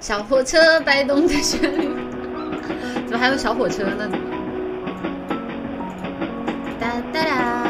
小火车摆动的旋律，怎么还有小火车呢？哒哒哒。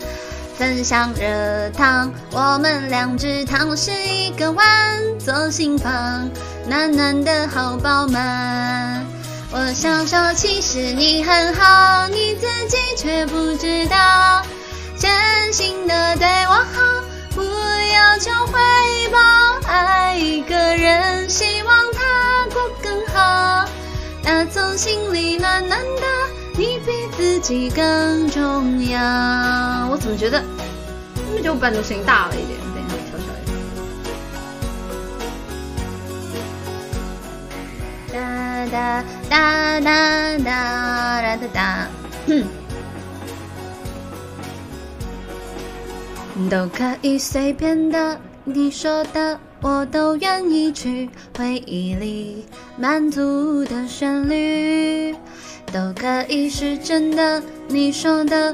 分享热汤，我们两只汤匙一个碗，左心房，暖暖的好饱满。我想说，其实你很好，你自己却不知道，真心的对我好，不要求回报。爱一个人，希望他过更好，打从心里暖暖的。你比自己更重要。我怎么觉得，怎么觉得我伴奏声音大了一点？等一下，调小一点。哒哒哒哒哒哒哒哒。都可以随便的，你说的我都愿意去。回忆里满足的旋律。都可以是真的，你说的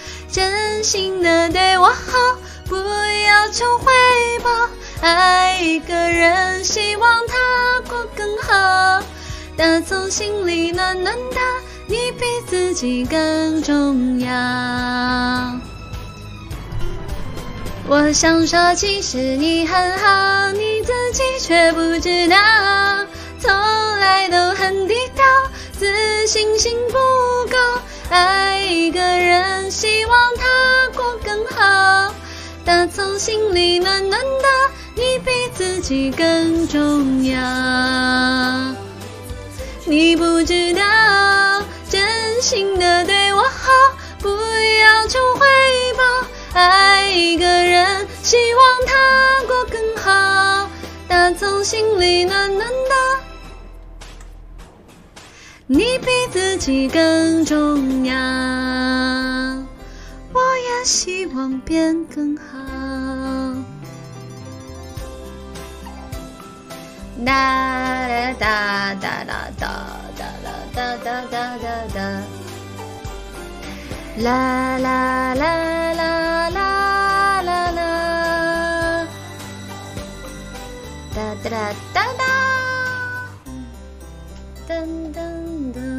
真心的对我好，不要求回报。爱一个人，希望他过更好，打从心里暖暖的，你比自己更重要。我想说，其实你很好，你自己却不知道。从来都很低调，自信心不够。爱一个人，希望他过更好，打从心里暖暖的，你比自己更重要。你不知道，真心的对我好，不要求回报。爱一个人，希望他过更好，打从心里暖暖的。你比自己更重要，我也希望变更好。哒哒哒哒哒哒哒哒哒哒哒。哒，啦啦啦啦啦啦。啦，哒哒。噔噔噔。